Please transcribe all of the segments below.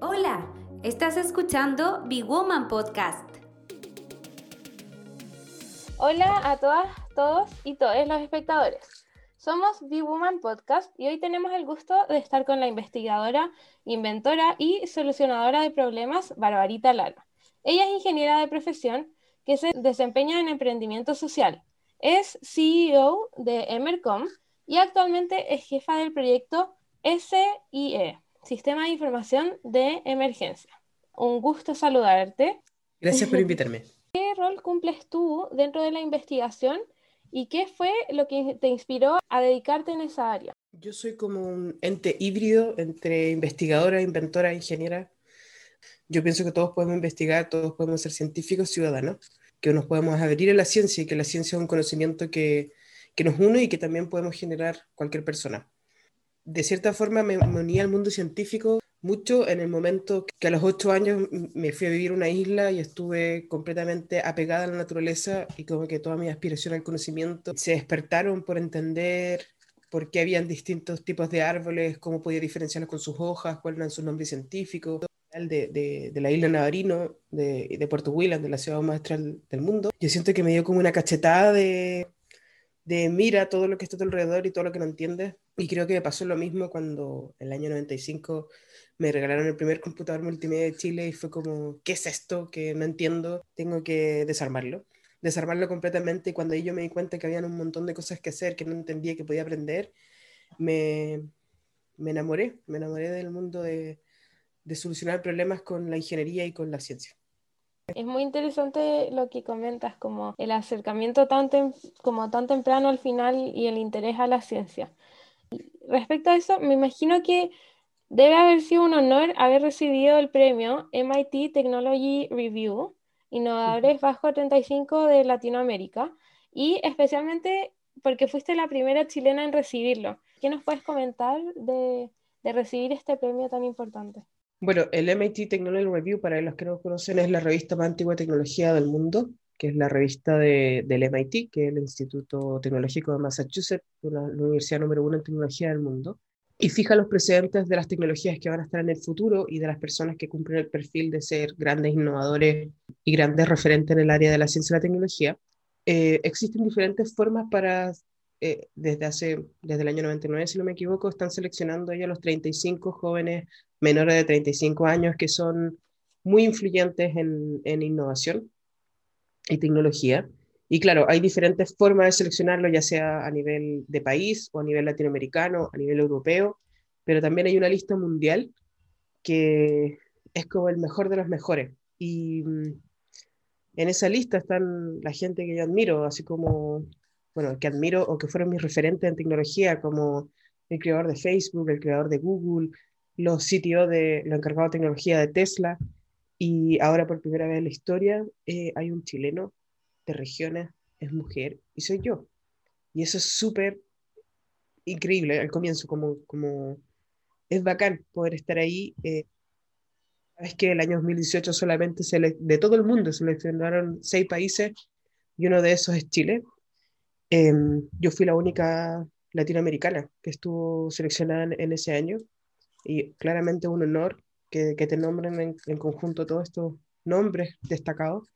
Hola, estás escuchando Big Woman Podcast. Hola a todas, todos y todos los espectadores. Somos Big Woman Podcast y hoy tenemos el gusto de estar con la investigadora, inventora y solucionadora de problemas Barbarita Lalo. Ella es ingeniera de profesión que se desempeña en emprendimiento social. Es CEO de Emercom y actualmente es jefa del proyecto SIE, Sistema de Información de Emergencia. Un gusto saludarte. Gracias por invitarme. ¿Qué rol cumples tú dentro de la investigación y qué fue lo que te inspiró a dedicarte en esa área? Yo soy como un ente híbrido entre investigadora, inventora, ingeniera. Yo pienso que todos podemos investigar, todos podemos ser científicos, ciudadanos, que nos podemos abrir a la ciencia y que la ciencia es un conocimiento que, que nos une y que también podemos generar cualquier persona. De cierta forma me, me al mundo científico mucho en el momento que a los ocho años me fui a vivir a una isla y estuve completamente apegada a la naturaleza y como que toda mi aspiración al conocimiento se despertaron por entender por qué habían distintos tipos de árboles, cómo podía diferenciarlos con sus hojas, cuáles eran sus nombres científicos. De, de, la isla Navarino, de, Puerto William, de la ciudad más del mundo. Yo siento que me dio como una cachetada de, de mira todo lo que está a tu alrededor y todo lo que no entiendes. Y creo que me pasó lo mismo cuando el año 95 me regalaron el primer computador multimedia de Chile y fue como, ¿qué es esto? Que no entiendo, tengo que desarmarlo. Desarmarlo completamente y cuando yo me di cuenta que habían un montón de cosas que hacer, que no entendía, que podía aprender, me, me enamoré, me enamoré del mundo de, de solucionar problemas con la ingeniería y con la ciencia. Es muy interesante lo que comentas, como el acercamiento tan, tem como tan temprano al final y el interés a la ciencia. Respecto a eso, me imagino que debe haber sido un honor haber recibido el premio MIT Technology Review, Innovadores Bajo 35 de Latinoamérica, y especialmente porque fuiste la primera chilena en recibirlo. ¿Qué nos puedes comentar de, de recibir este premio tan importante? Bueno, el MIT Technology Review, para los que no conocen, es la revista más antigua de tecnología del mundo, que es la revista de, del MIT, que es el Instituto Tecnológico de Massachusetts, la, la universidad número uno en tecnología del mundo, y fija los precedentes de las tecnologías que van a estar en el futuro y de las personas que cumplen el perfil de ser grandes innovadores y grandes referentes en el área de la ciencia y la tecnología. Eh, existen diferentes formas para eh, desde hace, desde el año 99, si no me equivoco, están seleccionando ya los 35 jóvenes menores de 35 años que son muy influyentes en, en innovación y tecnología. Y claro, hay diferentes formas de seleccionarlo, ya sea a nivel de país o a nivel latinoamericano, a nivel europeo, pero también hay una lista mundial que es como el mejor de los mejores. Y mm, en esa lista están la gente que yo admiro, así como bueno, que admiro o que fueron mis referentes en tecnología, como el creador de Facebook, el creador de Google, los CTO de los encargados de tecnología de Tesla, y ahora por primera vez en la historia eh, hay un chileno de regiones, es mujer, y soy yo. Y eso es súper increíble al comienzo, como, como es bacán poder estar ahí. Eh, es que el año 2018 solamente se le, de todo el mundo seleccionaron seis países y uno de esos es Chile. Eh, yo fui la única latinoamericana que estuvo seleccionada en, ese año y claramente un honor que, te nombren en, en, conjunto todos estos nombres destacados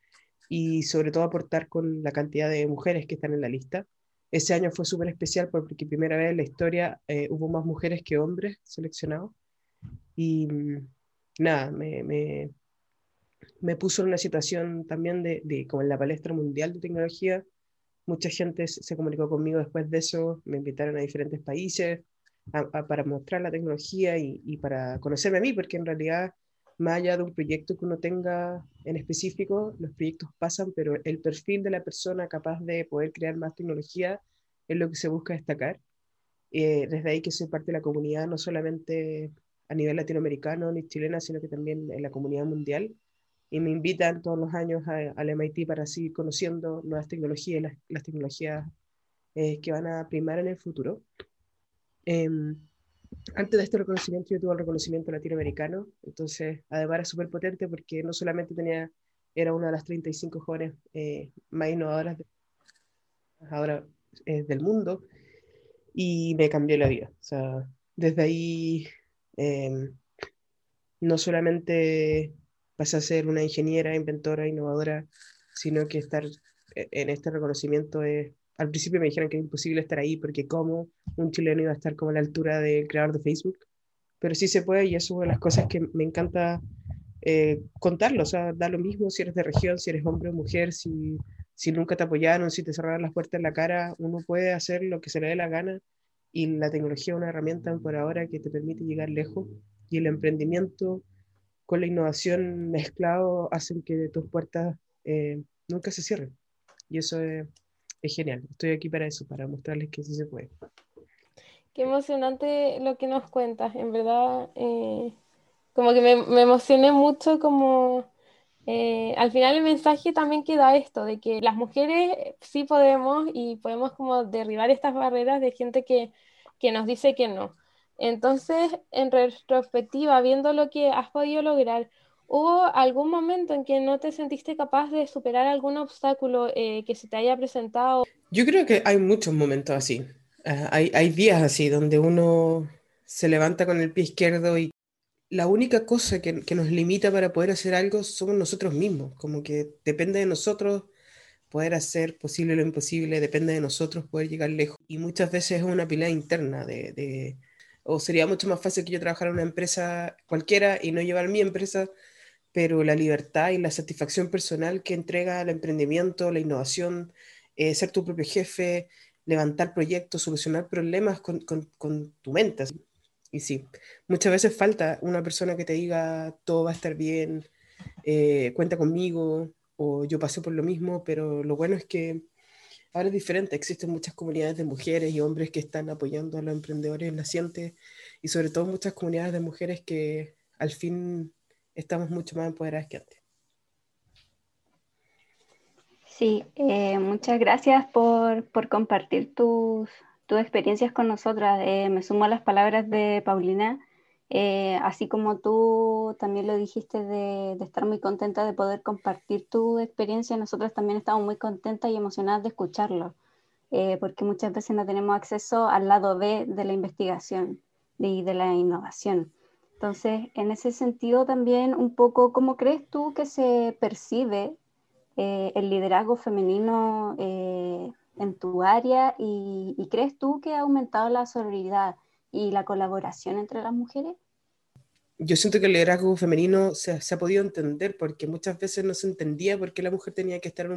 y sobre todo aportar con la cantidad de mujeres que están en la lista. Ese año fue súper especial porque primera vez en la historia eh, hubo más mujeres que hombres seleccionados y mm, nada, me, me, puso en una situación también de como en la palestra mundial de tecnología mucha gente se comunicó conmigo después de eso, me invitaron a diferentes países para mostrar la tecnología y, y, para conocerme a mí, porque en realidad, más allá de un proyecto que uno tenga en específico, los proyectos pasan, pero el perfil de la persona capaz de poder crear más tecnología es lo que se busca destacar. Eh, desde ahí que soy parte de la comunidad, no solamente a nivel latinoamericano ni chilena, sino que también en la comunidad mundial y me invitan todos los años al MIT para seguir conociendo nuevas tecnologías, las, las tecnologías eh, que van a primar en el futuro. Eh, antes de este reconocimiento yo tuve el reconocimiento latinoamericano, entonces además era súper potente porque no solamente tenía, era una de las 35 jóvenes eh, más innovadoras de, ahora eh, del mundo y me cambió la vida. O sea, desde ahí em, no solamente vas a ser una ingeniera, inventora, innovadora, sino que estar e-, en este reconocimiento es, al principio me dijeron que era imposible estar ahí porque cómo un chileno iba a estar como a la altura del creador de Facebook, pero sí se puede y es una de las cosas que me encanta eh, contarlo, o sea, da lo mismo si eres de región, si eres hombre o mujer, si, si nunca te apoyaron, si te cerraron las puertas en la cara, uno puede hacer lo que se le dé la gana y la tecnología es una herramienta por ahora que te permite llegar lejos y el emprendimiento con la innovación mezclado hacen que tus puertas eh, nunca se cierren. Y eso es, genial. Estoy aquí para eso, para mostrarles que sí se puede. Qué emocionante lo que nos cuentas, en verdad. Eh, como que me, me, emocioné mucho como... Eh, al final el mensaje también queda esto, de que las mujeres sí podemos y podemos como derribar estas barreras de gente que, que nos dice que no. Entonces, en retrospectiva, viendo lo que has podido lograr, ¿Hubo algún momento en que no te sentiste capaz de superar algún obstáculo eh, que se te haya presentado? Yo creo que hay muchos momentos así. Ah, hay, hay días así donde uno se levanta con el pie izquierdo y la única cosa que, que, nos limita para poder hacer algo somos nosotros mismos. Como que depende de nosotros poder hacer posible lo imposible, depende de nosotros poder llegar lejos. Y muchas veces es una pelea interna de, de o sería mucho más fácil que yo trabajara en una empresa cualquiera y no llevar mi empresa pero la libertad y la satisfacción personal que entrega el emprendimiento, la innovación, eh, ser tu propio jefe, levantar proyectos, solucionar problemas con, con, tu mente. Y sí, muchas veces falta una persona que te diga todo va a estar bien, eh, cuenta conmigo, o yo pasé por lo mismo, pero lo bueno es que ahora es diferente, existen muchas comunidades de mujeres y hombres que están apoyando a los emprendedores nacientes y sobre todo muchas comunidades de mujeres que al fin estamos mucho más empoderadas que antes. Sí, eh, muchas gracias por, compartir tus, experiencias con nosotras. Eh, me sumo a las palabras de Paulina. Eh, así como tú también lo dijiste de, de, estar muy contenta de poder compartir tu experiencia, nosotros también estamos muy contentas y emocionadas de escucharlo, porque muchas veces no tenemos acceso al lado B de la investigación y de la innovación. Entonces, en ese sentido también un poco, ¿cómo crees tú que se percibe eh, el liderazgo femenino eh, en tu área y, crees tú que ha aumentado la solidaridad y la colaboración entre las mujeres? Yo siento que el liderazgo femenino se, ha podido entender porque muchas veces no se entendía por qué la mujer tenía que estar en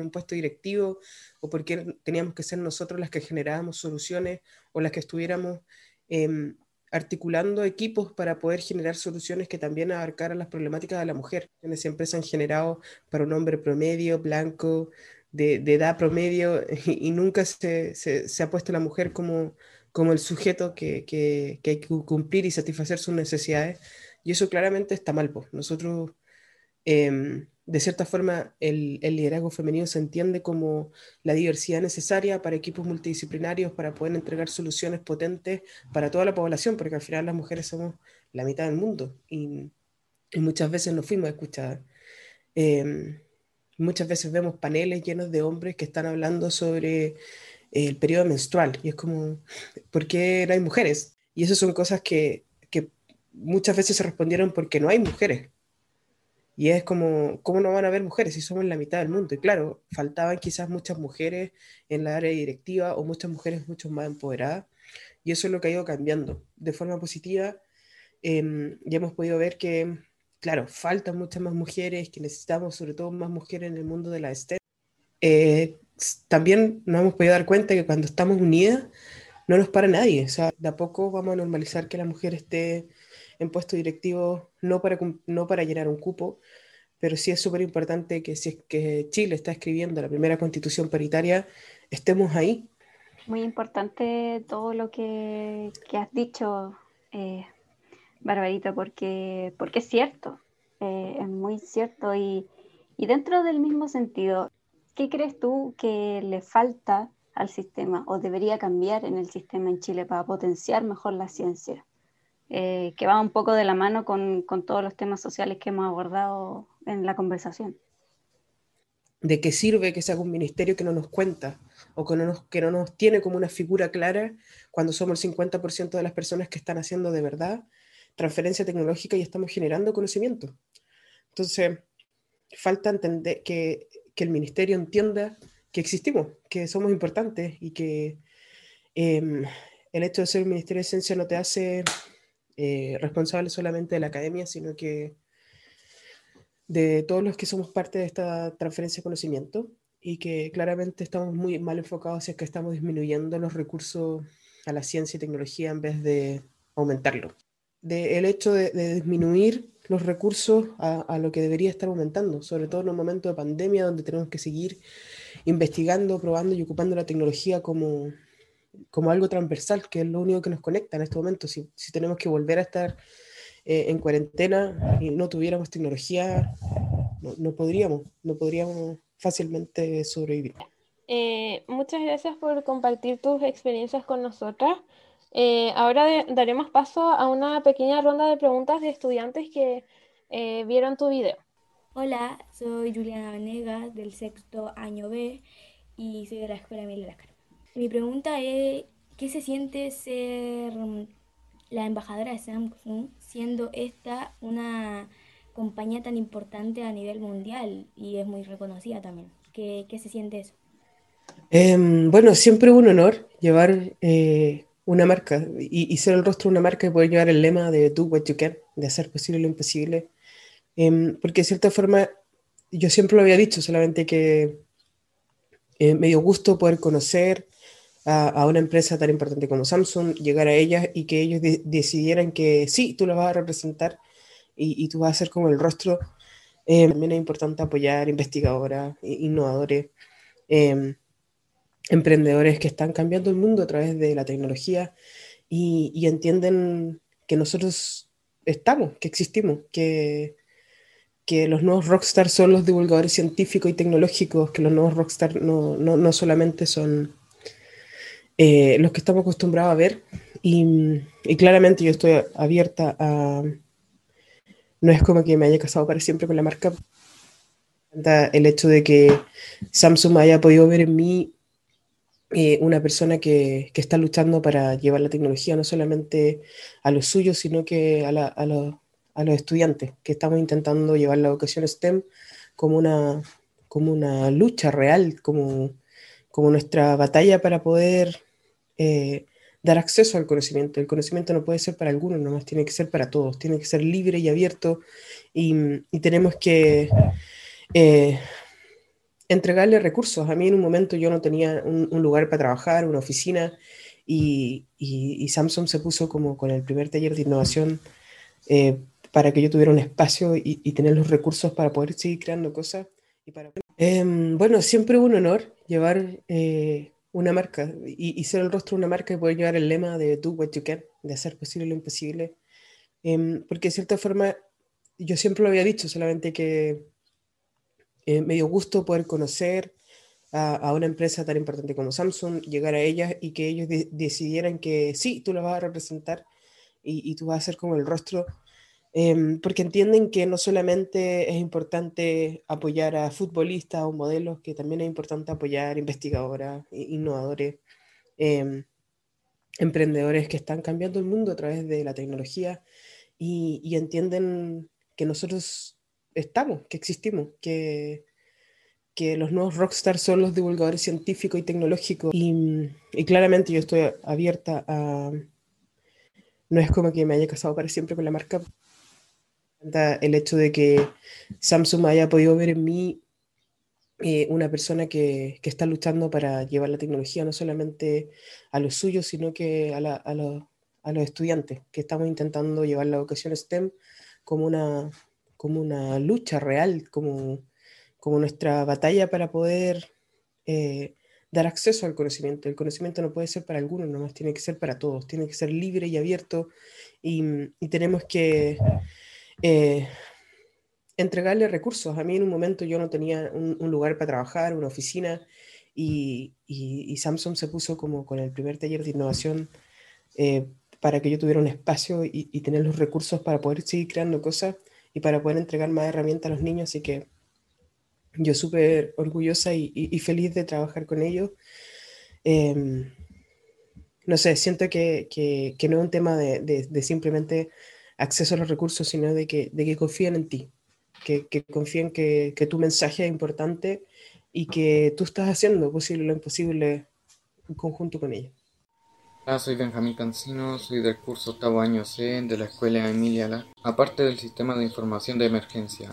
un, puesto directivo o por qué teníamos que ser nosotros las que generábamos soluciones o las que estuviéramos em, articulando equipos para poder generar soluciones que también abarcaran las problemáticas de la mujer. Siempre se han generado para un hombre promedio, blanco, de, edad promedio, y, nunca se, ha puesto la mujer como, como el sujeto que, que, hay que cumplir y satisfacer sus necesidades. Y eso claramente está mal. Pues. Nosotros... Eh, de cierta forma, el, liderazgo femenino se entiende como la diversidad necesaria para equipos multidisciplinarios para poder entregar soluciones potentes para toda la población, porque al final las mujeres somos la mitad del mundo y, muchas veces nos fuimos escuchadas. Eh, muchas veces vemos paneles llenos de hombres que están hablando sobre el periodo menstrual y es como, ¿por qué no hay mujeres? Y esas son cosas que, que muchas veces se respondieron porque no hay mujeres y es como, ¿cómo no van a haber mujeres si somos la mitad del mundo? Y claro, faltaban quizás muchas mujeres en la área directiva o muchas mujeres mucho más empoderadas. Y eso es lo que ha ido cambiando. De forma positiva, eh, ya hemos podido ver que, claro, faltan muchas más mujeres, que necesitamos sobre todo más mujeres en el mundo de la STEM. También nos hemos podido dar cuenta que cuando estamos unidas, no nos para nadie. O sea, de a poco vamos a normalizar que la mujer esté en puestos directivos, no para, no para llenar un cupo, pero sí es súper importante que si es que Chile está escribiendo la primera constitución paritaria, estemos ahí. Muy importante todo lo que, que has dicho, eh, Barbarita, porque, porque es cierto, eh, es muy cierto. Y, y dentro del mismo sentido, ¿qué crees tú que le falta al sistema o debería cambiar en el sistema en Chile para potenciar mejor la ciencia? Eh, que va un poco de la mano con, con, todos los temas sociales que hemos abordado en la conversación. ¿De qué sirve que sea un ministerio que no nos cuenta o que no nos, que no nos tiene como una figura clara cuando somos el 50% de las personas que están haciendo de verdad transferencia tecnológica y estamos generando conocimiento. Entonces, falta entender que, que el ministerio entienda que existimos, que somos importantes y que em, el hecho de ser un ministerio de ciencia no te hace eh, responsable solamente de la academia, sino que de todos los que somos parte de esta transferencia de conocimiento y que claramente estamos muy mal enfocados hacia que estamos disminuyendo los recursos a la ciencia y tecnología en vez de aumentarlo. De el hecho de, disminuir los recursos a, lo que debería estar aumentando, sobre todo en un momento de pandemia donde tenemos que seguir investigando, probando y ocupando la tecnología como, como algo transversal, que es lo único que nos conecta en este momento. Si, si tenemos que volver a estar eh, en cuarentena y no tuviéramos tecnología, no, no, podríamos, no podríamos fácilmente sobrevivir. Eh, muchas gracias por compartir tus experiencias con nosotras. Eh, ahora de, daremos paso a una pequeña ronda de preguntas de estudiantes que eh, vieron tu video. Hola, soy Juliana Venegas del sexto año B y soy de la Escuela Emilia Lascar. Mi pregunta es, ¿qué se siente ser la embajadora de Samsung siendo esta una compañía tan importante a nivel mundial y es muy reconocida también? ¿Qué, qué se siente eso? Eh, bueno, siempre un honor llevar eh, una marca y, y, ser el rostro de una marca y poder llevar el lema de Do What You Can, de hacer posible lo imposible. Eh, porque de cierta forma, yo siempre lo había dicho, solamente que eh, me dio gusto poder conocer a, a, una empresa tan importante como Samsung, llegar a ellas y que ellos de decidieran que sí, tú la vas a representar y, y, tú vas a ser como el rostro. Eh, también es importante apoyar investigadoras, innovadores, eh, emprendedores que están cambiando el mundo a través de la tecnología y, y entienden que nosotros estamos, que existimos, que, que los nuevos rockstars son los divulgadores científicos y tecnológicos, que los nuevos rockstars no, no, no solamente son eh, los que estamos acostumbrados a ver. Y, y, claramente yo estoy abierta a... No es como que me haya casado para siempre con la marca. El hecho de que Samsung haya podido ver en mí eh, una persona que, que, está luchando para llevar la tecnología no solamente a los suyos, sino que a, la, a, los, a, los estudiantes, que estamos intentando llevar la educación STEM como una, como una lucha real, como, como nuestra batalla para poder eh, dar acceso al conocimiento. El conocimiento no puede ser para algunos, nomás tiene que ser para todos, tiene que ser libre y abierto y, y tenemos que eh, entregarle recursos. A mí en un momento yo no tenía un, lugar para trabajar, una oficina y, y, Samsung se puso como con el primer taller de innovación eh, para que yo tuviera un espacio y, tener los recursos para poder seguir creando cosas. Y para... Eh, bueno, siempre un honor llevar eh, una marca y, ser el rostro de una marca y poder llevar el lema de Do What You Can, de hacer posible lo imposible. Eh, porque de cierta forma, yo siempre lo había dicho, solamente que eh, me dio gusto poder conocer a, una empresa tan importante como Samsung, llegar a ellas y que ellos de decidieran que sí, tú la vas a representar y, y, tú vas a ser como el rostro eh, porque entienden que no solamente es importante apoyar a futbolistas o modelos, que también es importante apoyar investigadoras, innovadores, eh, emprendedores que están cambiando el mundo a través de la tecnología y, entienden que nosotros estamos, que existimos, que, que los nuevos rockstars son los divulgadores científicos y tecnológicos. Y, y claramente yo estoy abierta a... No es como que me haya casado para siempre con la marca, el hecho de que Samsung haya podido ver en mí eh, una persona que, que, está luchando para llevar la tecnología no solamente a los suyos, sino que a, la, a, los, a, los estudiantes, que estamos intentando llevar la educación STEM como una, como una lucha real, como, como nuestra batalla para poder eh, dar acceso al conocimiento. El conocimiento no puede ser para algunos, nomás tiene que ser para todos, tiene que ser libre y abierto y, y tenemos que eh, entregarle recursos. A mí en un momento yo no tenía un, lugar para trabajar, una oficina, y, y, Samsung se puso como con el primer taller de innovación eh, para que yo tuviera un espacio y, tener los recursos para poder seguir creando cosas y para poder entregar más herramientas a los niños. Así que yo súper orgullosa y, feliz de trabajar con ellos. Eh, no sé, siento que, que, no es un tema de, simplemente acceso a los recursos, sino de que, de que confíen en ti, que, que confíen que tu mensaje es importante y que tú estás haciendo posible lo imposible en conjunto con ellos. Hola, soy Benjamín Cancino, soy del curso octavo año C de la Escuela Emilia La. Aparte del sistema de información de emergencia,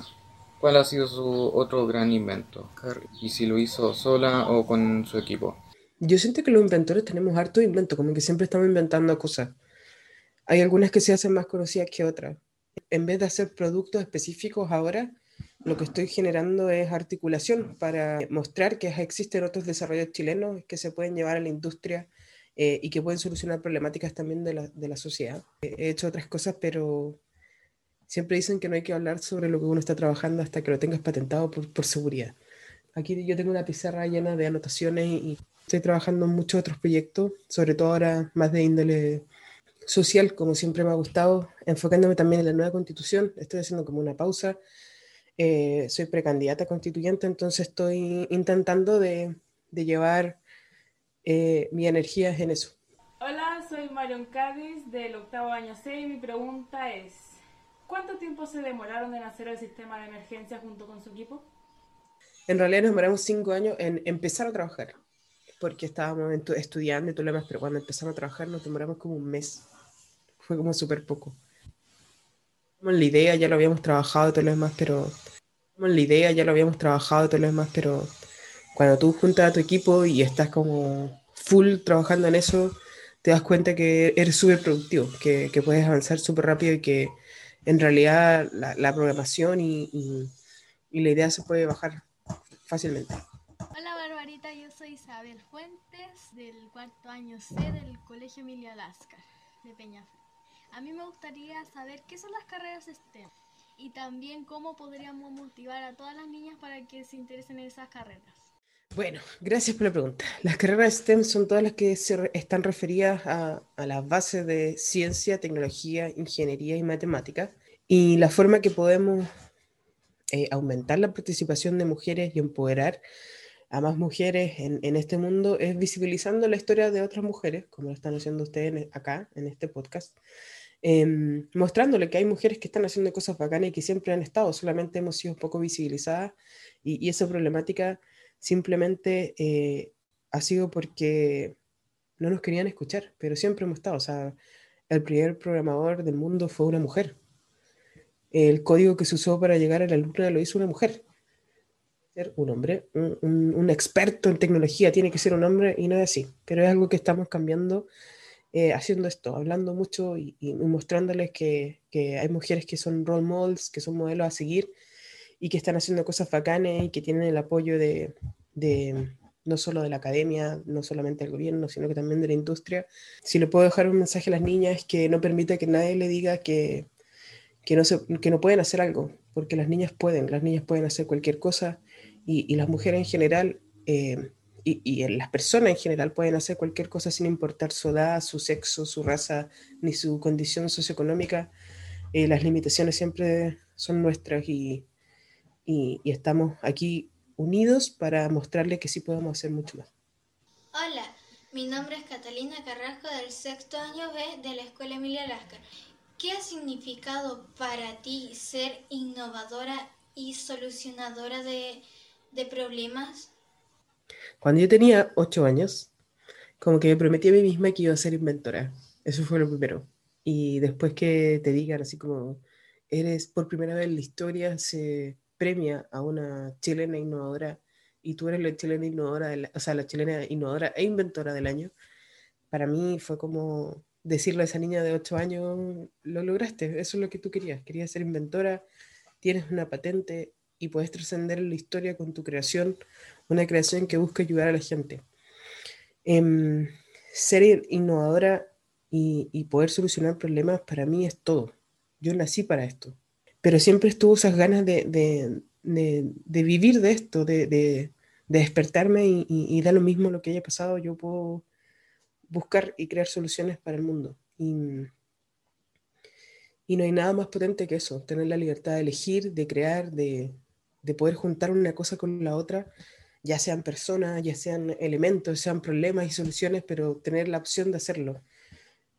¿cuál ha sido su otro gran invento? Y si lo hizo sola o con su equipo. Yo siento que los inventores tenemos harto invento, como que siempre estamos inventando cosas. Hay algunas que se hacen más conocidas que otras. En vez de hacer productos específicos ahora, lo que estoy generando es articulación para mostrar que existen otros desarrollos chilenos que se pueden llevar a la industria eh, y que pueden solucionar problemáticas también de la, de la sociedad. He hecho otras cosas, pero siempre dicen que no hay que hablar sobre lo que uno está trabajando hasta que lo tengas patentado por, por seguridad. Aquí yo tengo una pizarra llena de anotaciones y estoy trabajando en muchos otros proyectos, sobre todo ahora más de índole social, como siempre me ha gustado, enfocándome también en la nueva constitución. Estoy haciendo como una pausa. Eh, soy precandidata constituyente, entonces estoy intentando de, de llevar eh, mi energía en eso. Hola, soy Marion Cádiz del octavo año C y mi pregunta es, ¿cuánto tiempo se demoraron en hacer el sistema de emergencia junto con su equipo? En realidad nos demoramos cinco años en empezar a trabajar, porque estábamos estudiando y todo lo demás, pero cuando empezamos a trabajar nos demoramos como un mes. Fue como súper poco. Como la idea, ya lo habíamos trabajado y todo lo demás, pero... Como la idea, ya lo habíamos trabajado y todo lo demás, pero cuando tú juntas a tu equipo y estás como full trabajando en eso, te das cuenta que eres súper productivo, que, puedes avanzar súper rápido y que en realidad la, programación y, la idea se puede bajar fácilmente. Hola Barbarita, yo soy Isabel Fuentes del cuarto año C del Colegio Emilia Lascar de Peñafre. A mí me gustaría saber qué son las carreras STEM y también cómo podríamos motivar a todas las niñas para que se interesen en esas carreras. Bueno, gracias por la pregunta. Las carreras STEM son todas las que se están referidas a, a las bases de ciencia, tecnología, ingeniería y matemáticas. Y la forma que podemos eh, aumentar la participación de mujeres y empoderar a más mujeres en, en, este mundo es visibilizando la historia de otras mujeres, como lo están haciendo ustedes acá, en este podcast, eh, mostrándole que hay mujeres que están haciendo cosas bacanas y que siempre han estado, solamente hemos sido poco visibilizadas y, y esa problemática simplemente eh, ha sido porque no nos querían escuchar, pero siempre hemos estado. O sea, el primer programador del mundo fue una mujer. El código que se usó para llegar a la luna lo hizo una mujer. Ser un hombre, un, un, experto en tecnología tiene que ser un hombre y no es así. Pero es algo que estamos cambiando eh, haciendo esto, hablando mucho y, y mostrándoles que, que, hay mujeres que son role models, que son modelos a seguir y que están haciendo cosas bacanes y que tienen el apoyo de, no solo de la academia, no solamente del gobierno, sino que también de la industria. Si le puedo dejar un mensaje a las niñas que no permite que nadie le diga que, que, no, se, que no pueden hacer algo, porque las niñas pueden, las niñas pueden hacer cualquier cosa y, las mujeres en general eh, y, y, las personas en general pueden hacer cualquier cosa sin importar su edad, su sexo, su raza, ni su condición socioeconómica. Eh, las limitaciones siempre son nuestras y, y, y, estamos aquí unidos para mostrarle que sí podemos hacer mucho más. Hola, mi nombre es Catalina Carrasco del sexto año B de la Escuela Emilia Lascar. ¿Qué ha significado para ti ser innovadora y solucionadora de, de problemas? Cuando yo tenía ocho años, como que me prometí a mí misma que iba a ser inventora. Eso fue lo primero. Y después que te digan así como, eres por primera vez en la historia, se premia a una chilena innovadora y tú eres la chilena innovadora, o sea, la chilena innovadora e inventora del año, para mí fue como decirle a esa niña de 8 años, lo lograste, eso es lo que tú querías, querías ser inventora, tienes una patente y puedes trascender la historia con tu creación, una creación que busca ayudar a la gente. Eh, ser innovadora y poder solucionar problemas para mí es todo. Yo nací para esto pero siempre estuvo esas ganas de, de, de, de vivir de esto, de, despertarme y, y, y, da lo mismo lo que haya pasado, yo puedo buscar y crear soluciones para el mundo. Y, y no hay nada más potente que eso, tener la libertad de elegir, de crear, de, poder juntar una cosa con la otra, ya sean personas, ya sean elementos, sean problemas y soluciones, pero tener la opción de hacerlo.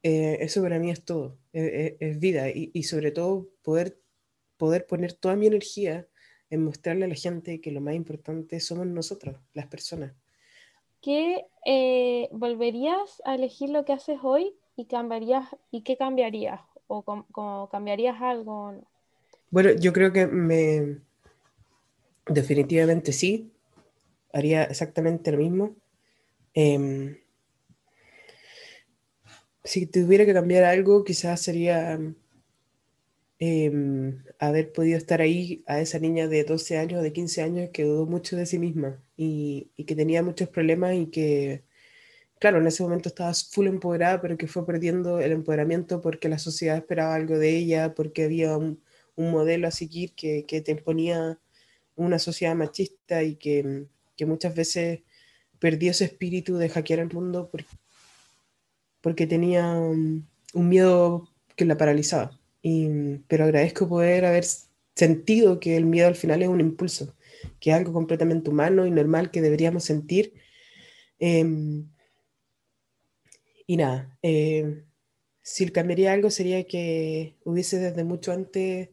eh, eso para mí es todo, es, es vida y, y, sobre todo poder, poder poner toda mi energía en mostrarle a la gente que lo más importante somos nosotros, las personas. ¿Qué eh, volverías a elegir lo que haces hoy y cambiarías y qué cambiarías o com, cambiarías algo? Bueno, yo creo que me definitivamente sí haría exactamente lo mismo. Eh, si tuviera que cambiar algo, quizás sería eh, haber podido estar ahí a esa niña de 12 años, de 15 años, que dudó mucho de sí misma y, que tenía muchos problemas y que, claro, en ese momento estaba full empoderada, pero que fue perdiendo el empoderamiento porque la sociedad esperaba algo de ella, porque había un, modelo a seguir que, que, te imponía una sociedad machista y que, muchas veces perdió ese espíritu de hackear el mundo porque porque tenía un miedo que la paralizaba. Y, pero agradezco poder haber sentido que el miedo al final es un impulso, que es algo completamente humano y normal que deberíamos sentir. Eh, y nada, eh, si cambiaría algo sería que hubiese desde mucho antes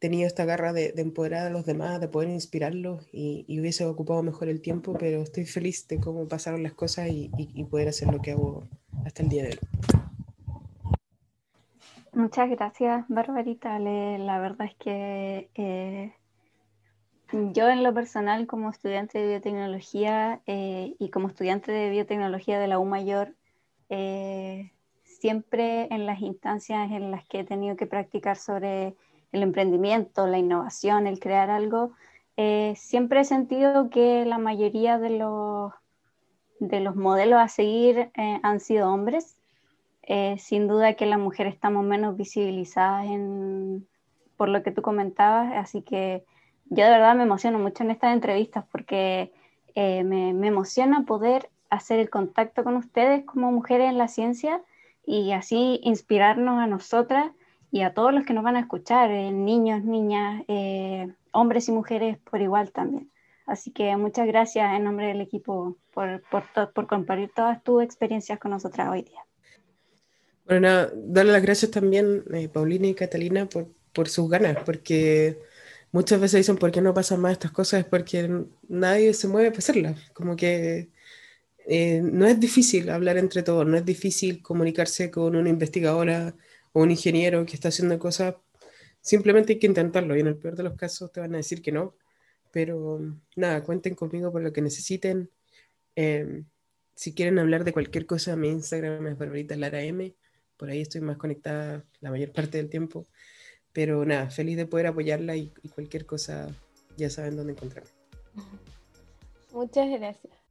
tenido esta garra de, de empoderar a los demás, de poder inspirarlos y, y, hubiese ocupado mejor el tiempo, pero estoy feliz de cómo pasaron las cosas y, y, y poder hacer lo que hago hasta el día de hoy. Muchas gracias, Barbarita. La verdad es que eh, yo en lo personal, como estudiante de biotecnología eh, y como estudiante de biotecnología de la U Mayor, eh, siempre en las instancias en las que he tenido que practicar sobre el emprendimiento, la innovación, el crear algo, siempre he sentido que la mayoría de los de los modelos a seguir han sido hombres. Eh, sin duda que las mujeres estamos menos visibilizadas por lo que tú comentabas, así que yo de verdad me emociono mucho en estas entrevistas porque eh, me, emociona poder hacer el contacto con ustedes como mujeres en la ciencia y así inspirarnos a nosotras y a todos los que nos van a escuchar, eh, niños, niñas, eh, hombres y mujeres por igual también. Así que muchas gracias en nombre del equipo por, por compartir todas tus experiencias con nosotras hoy día. Bueno, nada, darle las gracias también a eh, Paulina y Catalina por, por sus ganas, porque muchas veces dicen por qué no pasan más estas cosas, es porque nadie se mueve para hacerlas. Como que eh, no es difícil hablar entre todos, no es difícil comunicarse con una investigadora o un ingeniero que está haciendo cosas, simplemente hay que intentarlo y en el peor de los casos te van a decir que no, pero nada, cuenten conmigo por lo que necesiten. Eh, si quieren hablar de cualquier cosa, mi Instagram es Barbarita Lara M. Por ahí estoy más conectada la mayor parte del tiempo. Pero nada, feliz de poder apoyarla y, cualquier cosa ya saben dónde encontrarme. Muchas gracias.